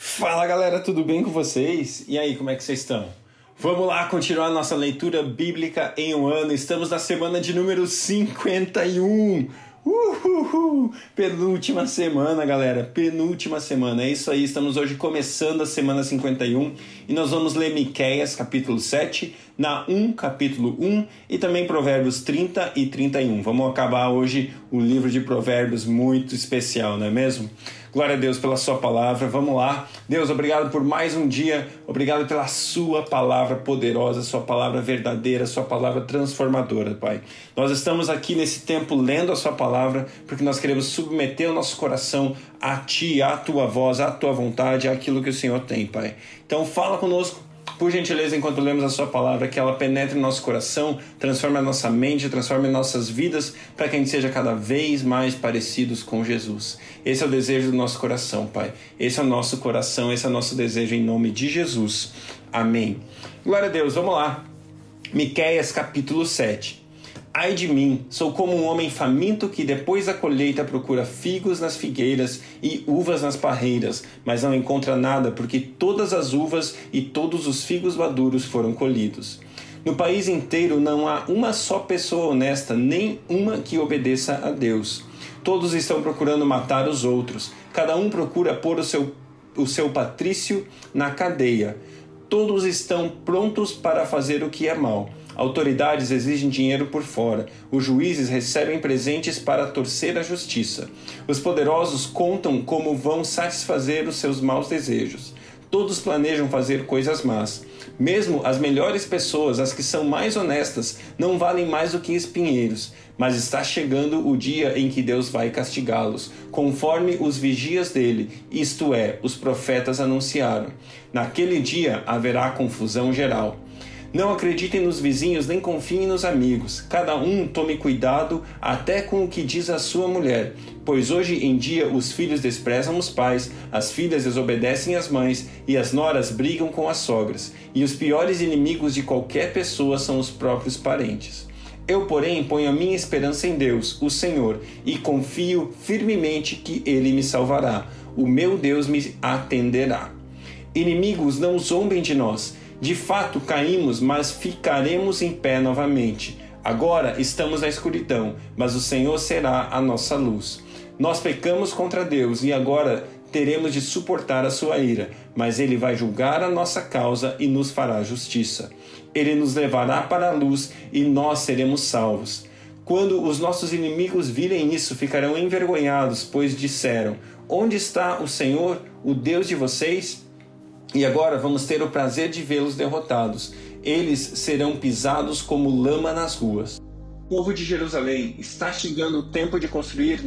Fala galera, tudo bem com vocês? E aí, como é que vocês estão? Vamos lá continuar nossa leitura bíblica em um ano. Estamos na semana de número 51. Uhul! Penúltima semana, galera. Penúltima semana. É isso aí. Estamos hoje começando a semana 51 e nós vamos ler Miqueias, capítulo 7, na 1, capítulo 1 e também Provérbios 30 e 31. Vamos acabar hoje o livro de Provérbios muito especial, não é mesmo? Glória a Deus pela Sua palavra. Vamos lá. Deus, obrigado por mais um dia. Obrigado pela Sua palavra poderosa, Sua palavra verdadeira, Sua palavra transformadora, Pai. Nós estamos aqui nesse tempo lendo a Sua palavra porque nós queremos submeter o nosso coração a Ti, à Tua voz, à Tua vontade, àquilo que o Senhor tem, Pai. Então, fala conosco por gentileza, enquanto lemos a Sua palavra, que ela penetre em nosso coração, transforme a nossa mente, transforme nossas vidas, para que a gente seja cada vez mais parecidos com Jesus. Esse é o desejo do nosso coração, Pai. Esse é o nosso coração, esse é o nosso desejo em nome de Jesus. Amém. Glória a Deus, vamos lá. Miqueias capítulo 7. Ai de mim, sou como um homem faminto que depois da colheita procura figos nas figueiras e uvas nas parreiras, mas não encontra nada, porque todas as uvas e todos os figos maduros foram colhidos. No país inteiro não há uma só pessoa honesta, nem uma que obedeça a Deus. Todos estão procurando matar os outros, cada um procura pôr o seu, o seu patrício na cadeia. Todos estão prontos para fazer o que é mal Autoridades exigem dinheiro por fora. Os juízes recebem presentes para torcer a justiça. Os poderosos contam como vão satisfazer os seus maus desejos. Todos planejam fazer coisas más. Mesmo as melhores pessoas, as que são mais honestas, não valem mais do que espinheiros. Mas está chegando o dia em que Deus vai castigá-los, conforme os vigias dele, isto é, os profetas anunciaram. Naquele dia haverá confusão geral. Não acreditem nos vizinhos nem confiem nos amigos. Cada um tome cuidado até com o que diz a sua mulher, pois hoje em dia os filhos desprezam os pais, as filhas desobedecem às mães e as noras brigam com as sogras. E os piores inimigos de qualquer pessoa são os próprios parentes. Eu, porém, ponho a minha esperança em Deus, o Senhor, e confio firmemente que Ele me salvará. O meu Deus me atenderá. Inimigos, não zombem de nós de fato caímos, mas ficaremos em pé novamente. Agora estamos na escuridão, mas o Senhor será a nossa luz. Nós pecamos contra Deus e agora teremos de suportar a sua ira, mas ele vai julgar a nossa causa e nos fará justiça. Ele nos levará para a luz e nós seremos salvos. Quando os nossos inimigos virem isso, ficarão envergonhados, pois disseram: Onde está o Senhor, o Deus de vocês? E agora vamos ter o prazer de vê-los derrotados. Eles serão pisados como lama nas ruas. Povo de Jerusalém, está chegando o tempo de construir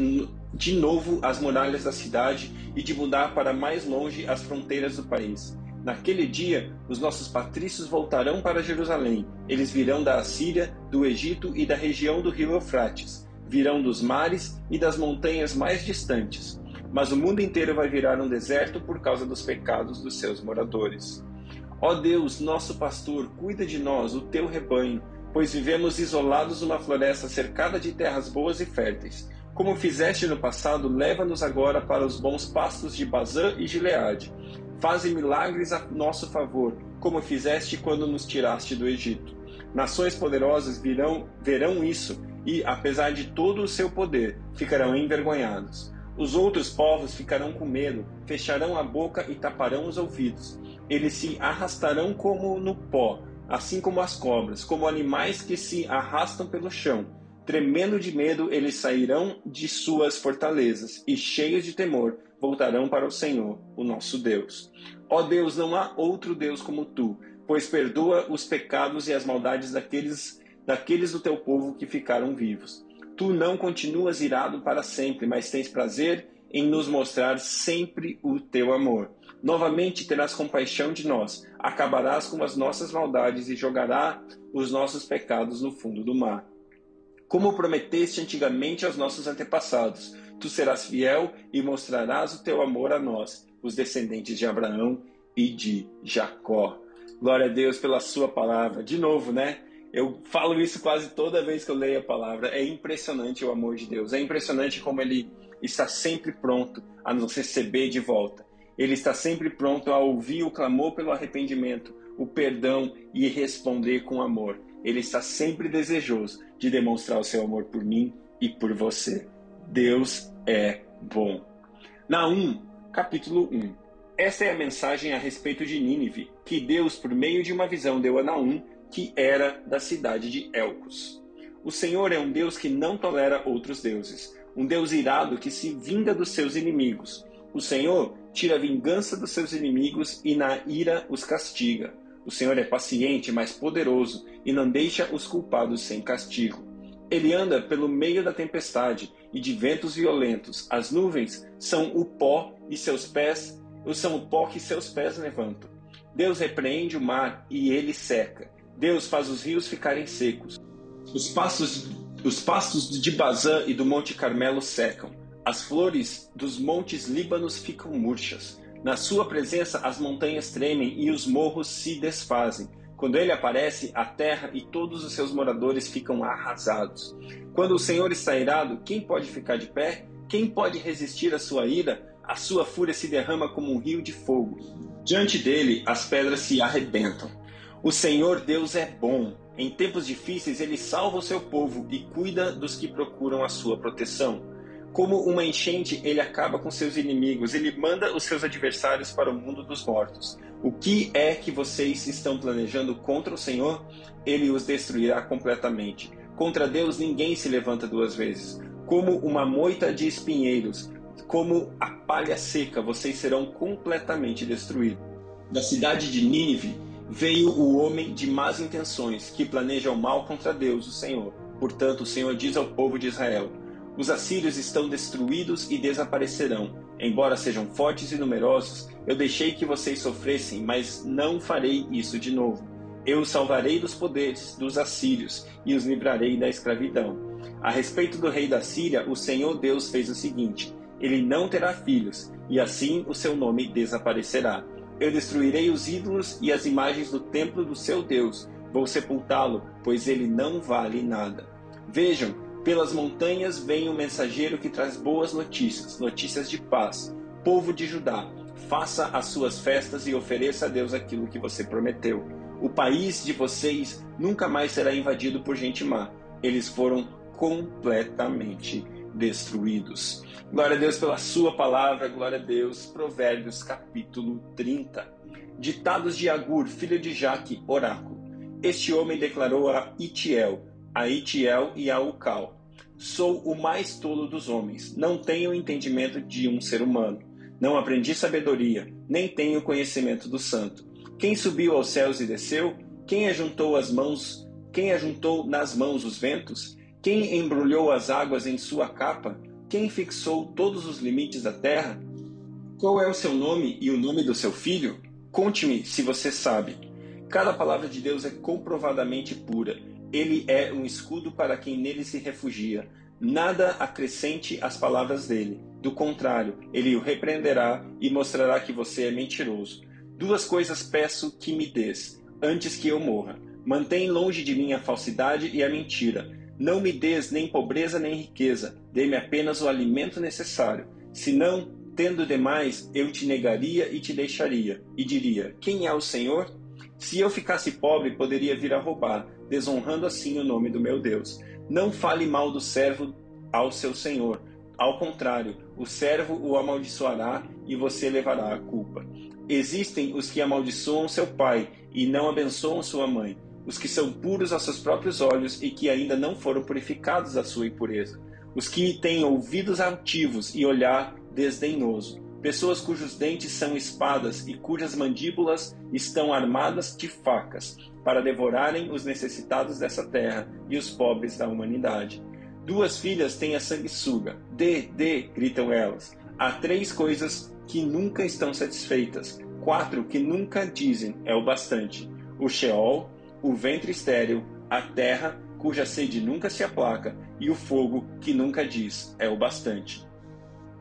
de novo as muralhas da cidade e de mudar para mais longe as fronteiras do país. Naquele dia, os nossos patrícios voltarão para Jerusalém. Eles virão da Assíria, do Egito e da região do rio Eufrates. Virão dos mares e das montanhas mais distantes mas o mundo inteiro vai virar um deserto por causa dos pecados dos seus moradores. Ó Deus, nosso pastor, cuida de nós, o teu rebanho, pois vivemos isolados numa floresta cercada de terras boas e férteis. Como fizeste no passado, leva-nos agora para os bons pastos de Bazã e Gileade. Faze milagres a nosso favor, como fizeste quando nos tiraste do Egito. Nações poderosas virão, verão isso e, apesar de todo o seu poder, ficarão envergonhados. Os outros povos ficarão com medo, fecharão a boca e taparão os ouvidos. Eles se arrastarão como no pó, assim como as cobras, como animais que se arrastam pelo chão. Tremendo de medo, eles sairão de suas fortalezas e, cheios de temor, voltarão para o Senhor, o nosso Deus. Ó Deus, não há outro Deus como tu, pois perdoa os pecados e as maldades daqueles, daqueles do teu povo que ficaram vivos. Tu não continuas irado para sempre, mas tens prazer em nos mostrar sempre o teu amor. Novamente terás compaixão de nós, acabarás com as nossas maldades e jogará os nossos pecados no fundo do mar. Como prometeste antigamente aos nossos antepassados, tu serás fiel e mostrarás o teu amor a nós, os descendentes de Abraão e de Jacó. Glória a Deus pela sua palavra. De novo, né? Eu falo isso quase toda vez que eu leio a palavra. É impressionante o amor de Deus. É impressionante como ele está sempre pronto a nos receber de volta. Ele está sempre pronto a ouvir o clamor pelo arrependimento, o perdão e responder com amor. Ele está sempre desejoso de demonstrar o seu amor por mim e por você. Deus é bom. Naum, capítulo 1. Esta é a mensagem a respeito de Nínive, que Deus, por meio de uma visão, deu a Naum, que era da cidade de Elcos. O Senhor é um Deus que não tolera outros deuses, um Deus irado que se vinga dos seus inimigos. O Senhor tira a vingança dos seus inimigos e na ira os castiga. O Senhor é paciente, mas poderoso, e não deixa os culpados sem castigo. Ele anda pelo meio da tempestade e de ventos violentos. As nuvens são o pó e seus pés são o pó que seus pés levantam. Deus repreende o mar e ele seca. Deus faz os rios ficarem secos. Os pastos, os de Bazã e do Monte Carmelo secam. As flores dos montes Líbanos ficam murchas. Na sua presença as montanhas tremem e os morros se desfazem. Quando ele aparece, a terra e todos os seus moradores ficam arrasados. Quando o Senhor está irado, quem pode ficar de pé? Quem pode resistir à sua ira? A sua fúria se derrama como um rio de fogo. Diante dele, as pedras se arrebentam. O Senhor Deus é bom. Em tempos difíceis, ele salva o seu povo e cuida dos que procuram a sua proteção. Como uma enchente, ele acaba com seus inimigos, ele manda os seus adversários para o mundo dos mortos. O que é que vocês estão planejando contra o Senhor? Ele os destruirá completamente. Contra Deus ninguém se levanta duas vezes. Como uma moita de espinheiros, como a palha seca, vocês serão completamente destruídos. Da cidade de Nínive veio o homem de más intenções, que planeja o mal contra Deus, o Senhor. Portanto, o Senhor diz ao povo de Israel: Os assírios estão destruídos e desaparecerão. Embora sejam fortes e numerosos, eu deixei que vocês sofressem, mas não farei isso de novo. Eu os salvarei dos poderes dos assírios e os livrarei da escravidão. A respeito do rei da Síria, o Senhor Deus fez o seguinte: ele não terá filhos, e assim o seu nome desaparecerá. Eu destruirei os ídolos e as imagens do templo do seu Deus. Vou sepultá-lo, pois ele não vale nada. Vejam, pelas montanhas vem um mensageiro que traz boas notícias, notícias de paz. Povo de Judá, faça as suas festas e ofereça a Deus aquilo que você prometeu. O país de vocês nunca mais será invadido por gente má. Eles foram completamente destruídos. Glória a Deus pela sua palavra, glória a Deus. Provérbios capítulo 30. Ditados de Agur, filho de Jaque, oráculo. Este homem declarou a Itiel, a Itiel e a Ucal: Sou o mais tolo dos homens, não tenho entendimento de um ser humano. Não aprendi sabedoria, nem tenho conhecimento do santo. Quem subiu aos céus e desceu? Quem ajuntou as mãos? Quem ajuntou nas mãos os ventos? Quem embrulhou as águas em sua capa? Quem fixou todos os limites da terra? Qual é o seu nome e o nome do seu filho? Conte-me se você sabe. Cada palavra de Deus é comprovadamente pura. Ele é um escudo para quem nele se refugia. Nada acrescente às palavras dele. Do contrário, ele o repreenderá e mostrará que você é mentiroso. Duas coisas peço que me des, antes que eu morra. Mantém longe de mim a falsidade e a mentira não me des nem pobreza nem riqueza, dê-me apenas o alimento necessário. Senão, tendo demais, eu te negaria e te deixaria, e diria: Quem é o Senhor? Se eu ficasse pobre, poderia vir a roubar, desonrando assim o nome do meu Deus. Não fale mal do servo ao seu senhor. Ao contrário, o servo o amaldiçoará e você levará a culpa. Existem os que amaldiçoam seu pai e não abençoam sua mãe os que são puros aos seus próprios olhos e que ainda não foram purificados da sua impureza, os que têm ouvidos altivos e olhar desdenhoso, pessoas cujos dentes são espadas e cujas mandíbulas estão armadas de facas, para devorarem os necessitados dessa terra e os pobres da humanidade. Duas filhas têm a sanguessuga. Dê, dê, gritam elas. Há três coisas que nunca estão satisfeitas. Quatro que nunca dizem é o bastante: o Sheol, o ventre estéril, a terra cuja sede nunca se aplaca e o fogo que nunca diz é o bastante.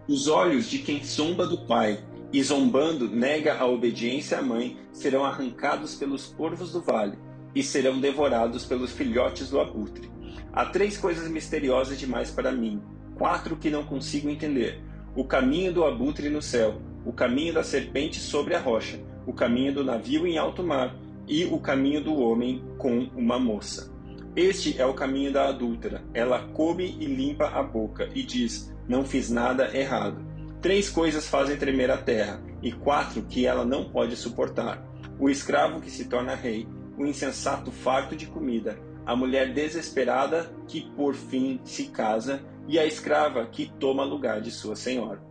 Os olhos de quem zomba do pai e zombando nega a obediência à mãe serão arrancados pelos corvos do vale e serão devorados pelos filhotes do abutre. Há três coisas misteriosas demais para mim, quatro que não consigo entender: o caminho do abutre no céu, o caminho da serpente sobre a rocha, o caminho do navio em alto mar e o caminho do homem com uma moça. Este é o caminho da adúltera. Ela come e limpa a boca e diz: Não fiz nada errado. Três coisas fazem tremer a terra, e quatro que ela não pode suportar: o escravo que se torna rei, o insensato farto de comida, a mulher desesperada que por fim se casa e a escrava que toma lugar de sua senhora.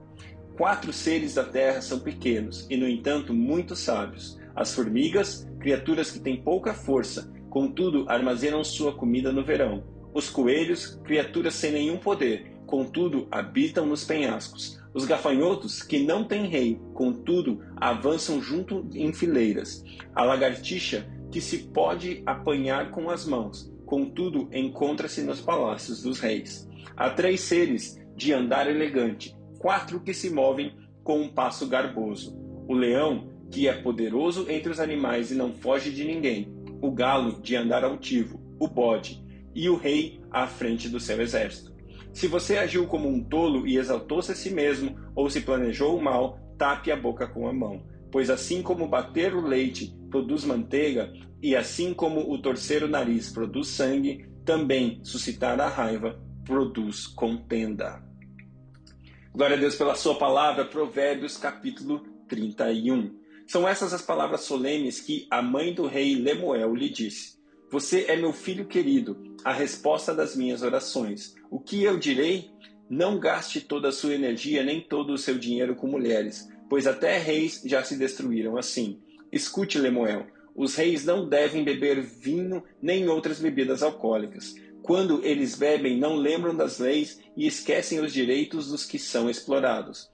Quatro seres da terra são pequenos e, no entanto, muito sábios: as formigas, criaturas que têm pouca força, contudo armazenam sua comida no verão. Os coelhos, criaturas sem nenhum poder, contudo habitam nos penhascos. Os gafanhotos, que não têm rei, contudo avançam junto em fileiras. A lagartixa, que se pode apanhar com as mãos, contudo encontra-se nos palácios dos reis. Há três seres de andar elegante, quatro que se movem com um passo garboso: o leão, que é poderoso entre os animais e não foge de ninguém, o galo, de andar altivo, o bode, e o rei à frente do seu exército. Se você agiu como um tolo e exaltou-se a si mesmo, ou se planejou o mal, tape a boca com a mão. Pois assim como bater o leite produz manteiga, e assim como o torcer o nariz produz sangue, também suscitar a raiva produz contenda. Glória a Deus pela sua palavra, Provérbios capítulo 31. São essas as palavras solenes que a mãe do rei Lemuel lhe disse. Você é meu filho querido, a resposta das minhas orações. O que eu direi? Não gaste toda a sua energia nem todo o seu dinheiro com mulheres, pois até reis já se destruíram assim. Escute, Lemuel, os reis não devem beber vinho nem outras bebidas alcoólicas. Quando eles bebem, não lembram das leis e esquecem os direitos dos que são explorados.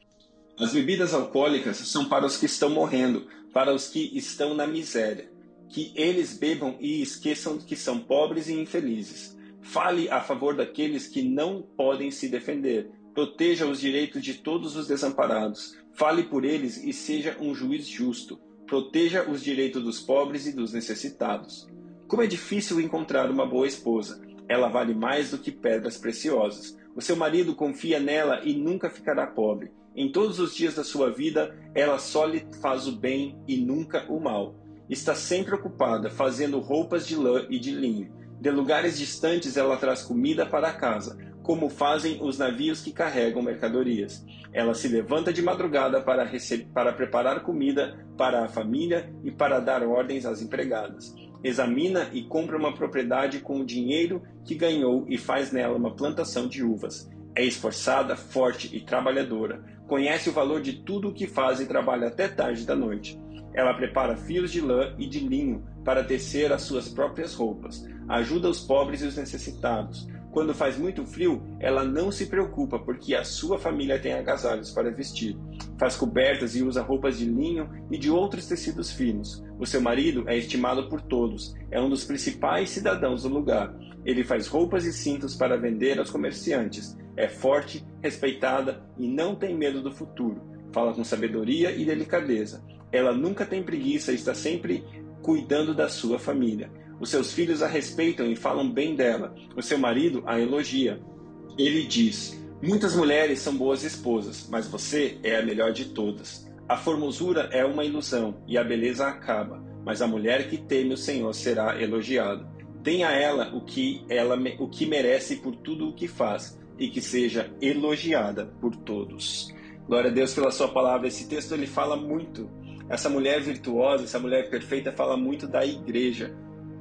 As bebidas alcoólicas são para os que estão morrendo, para os que estão na miséria que eles bebam e esqueçam que são pobres e infelizes. Fale a favor daqueles que não podem se defender. Proteja os direitos de todos os desamparados. Fale por eles e seja um juiz justo. Proteja os direitos dos pobres e dos necessitados. Como é difícil encontrar uma boa esposa. Ela vale mais do que pedras preciosas. O seu marido confia nela e nunca ficará pobre. Em todos os dias da sua vida, ela só lhe faz o bem e nunca o mal está sempre ocupada fazendo roupas de lã e de linho. De lugares distantes ela traz comida para casa, como fazem os navios que carregam mercadorias. Ela se levanta de madrugada para, para preparar comida para a família e para dar ordens às empregadas. Examina e compra uma propriedade com o dinheiro que ganhou e faz nela uma plantação de uvas. É esforçada, forte e trabalhadora. Conhece o valor de tudo o que faz e trabalha até tarde da noite. Ela prepara fios de lã e de linho para tecer as suas próprias roupas. Ajuda os pobres e os necessitados. Quando faz muito frio, ela não se preocupa porque a sua família tem agasalhos para vestir. Faz cobertas e usa roupas de linho e de outros tecidos finos. O seu marido é estimado por todos, é um dos principais cidadãos do lugar. Ele faz roupas e cintos para vender aos comerciantes. É forte, respeitada e não tem medo do futuro. Fala com sabedoria e delicadeza. Ela nunca tem preguiça e está sempre cuidando da sua família. Os seus filhos a respeitam e falam bem dela. O seu marido a elogia. Ele diz: Muitas mulheres são boas esposas, mas você é a melhor de todas. A formosura é uma ilusão e a beleza acaba, mas a mulher que teme o Senhor será elogiada. Dê a ela o que ela o que merece por tudo o que faz e que seja elogiada por todos. Glória a Deus pela sua palavra. Esse texto ele fala muito essa mulher virtuosa, essa mulher perfeita fala muito da igreja.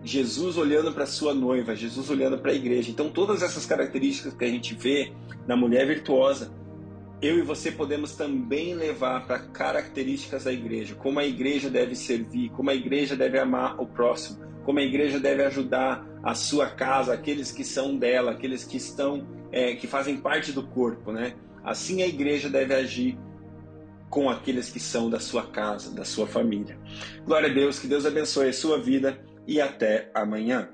Jesus olhando para sua noiva, Jesus olhando para a igreja. Então, todas essas características que a gente vê na mulher virtuosa, eu e você podemos também levar para características da igreja, como a igreja deve servir, como a igreja deve amar o próximo, como a igreja deve ajudar a sua casa, aqueles que são dela, aqueles que estão, é, que fazem parte do corpo, né? Assim a igreja deve agir com aqueles que são da sua casa, da sua família. Glória a Deus, que Deus abençoe a sua vida e até amanhã.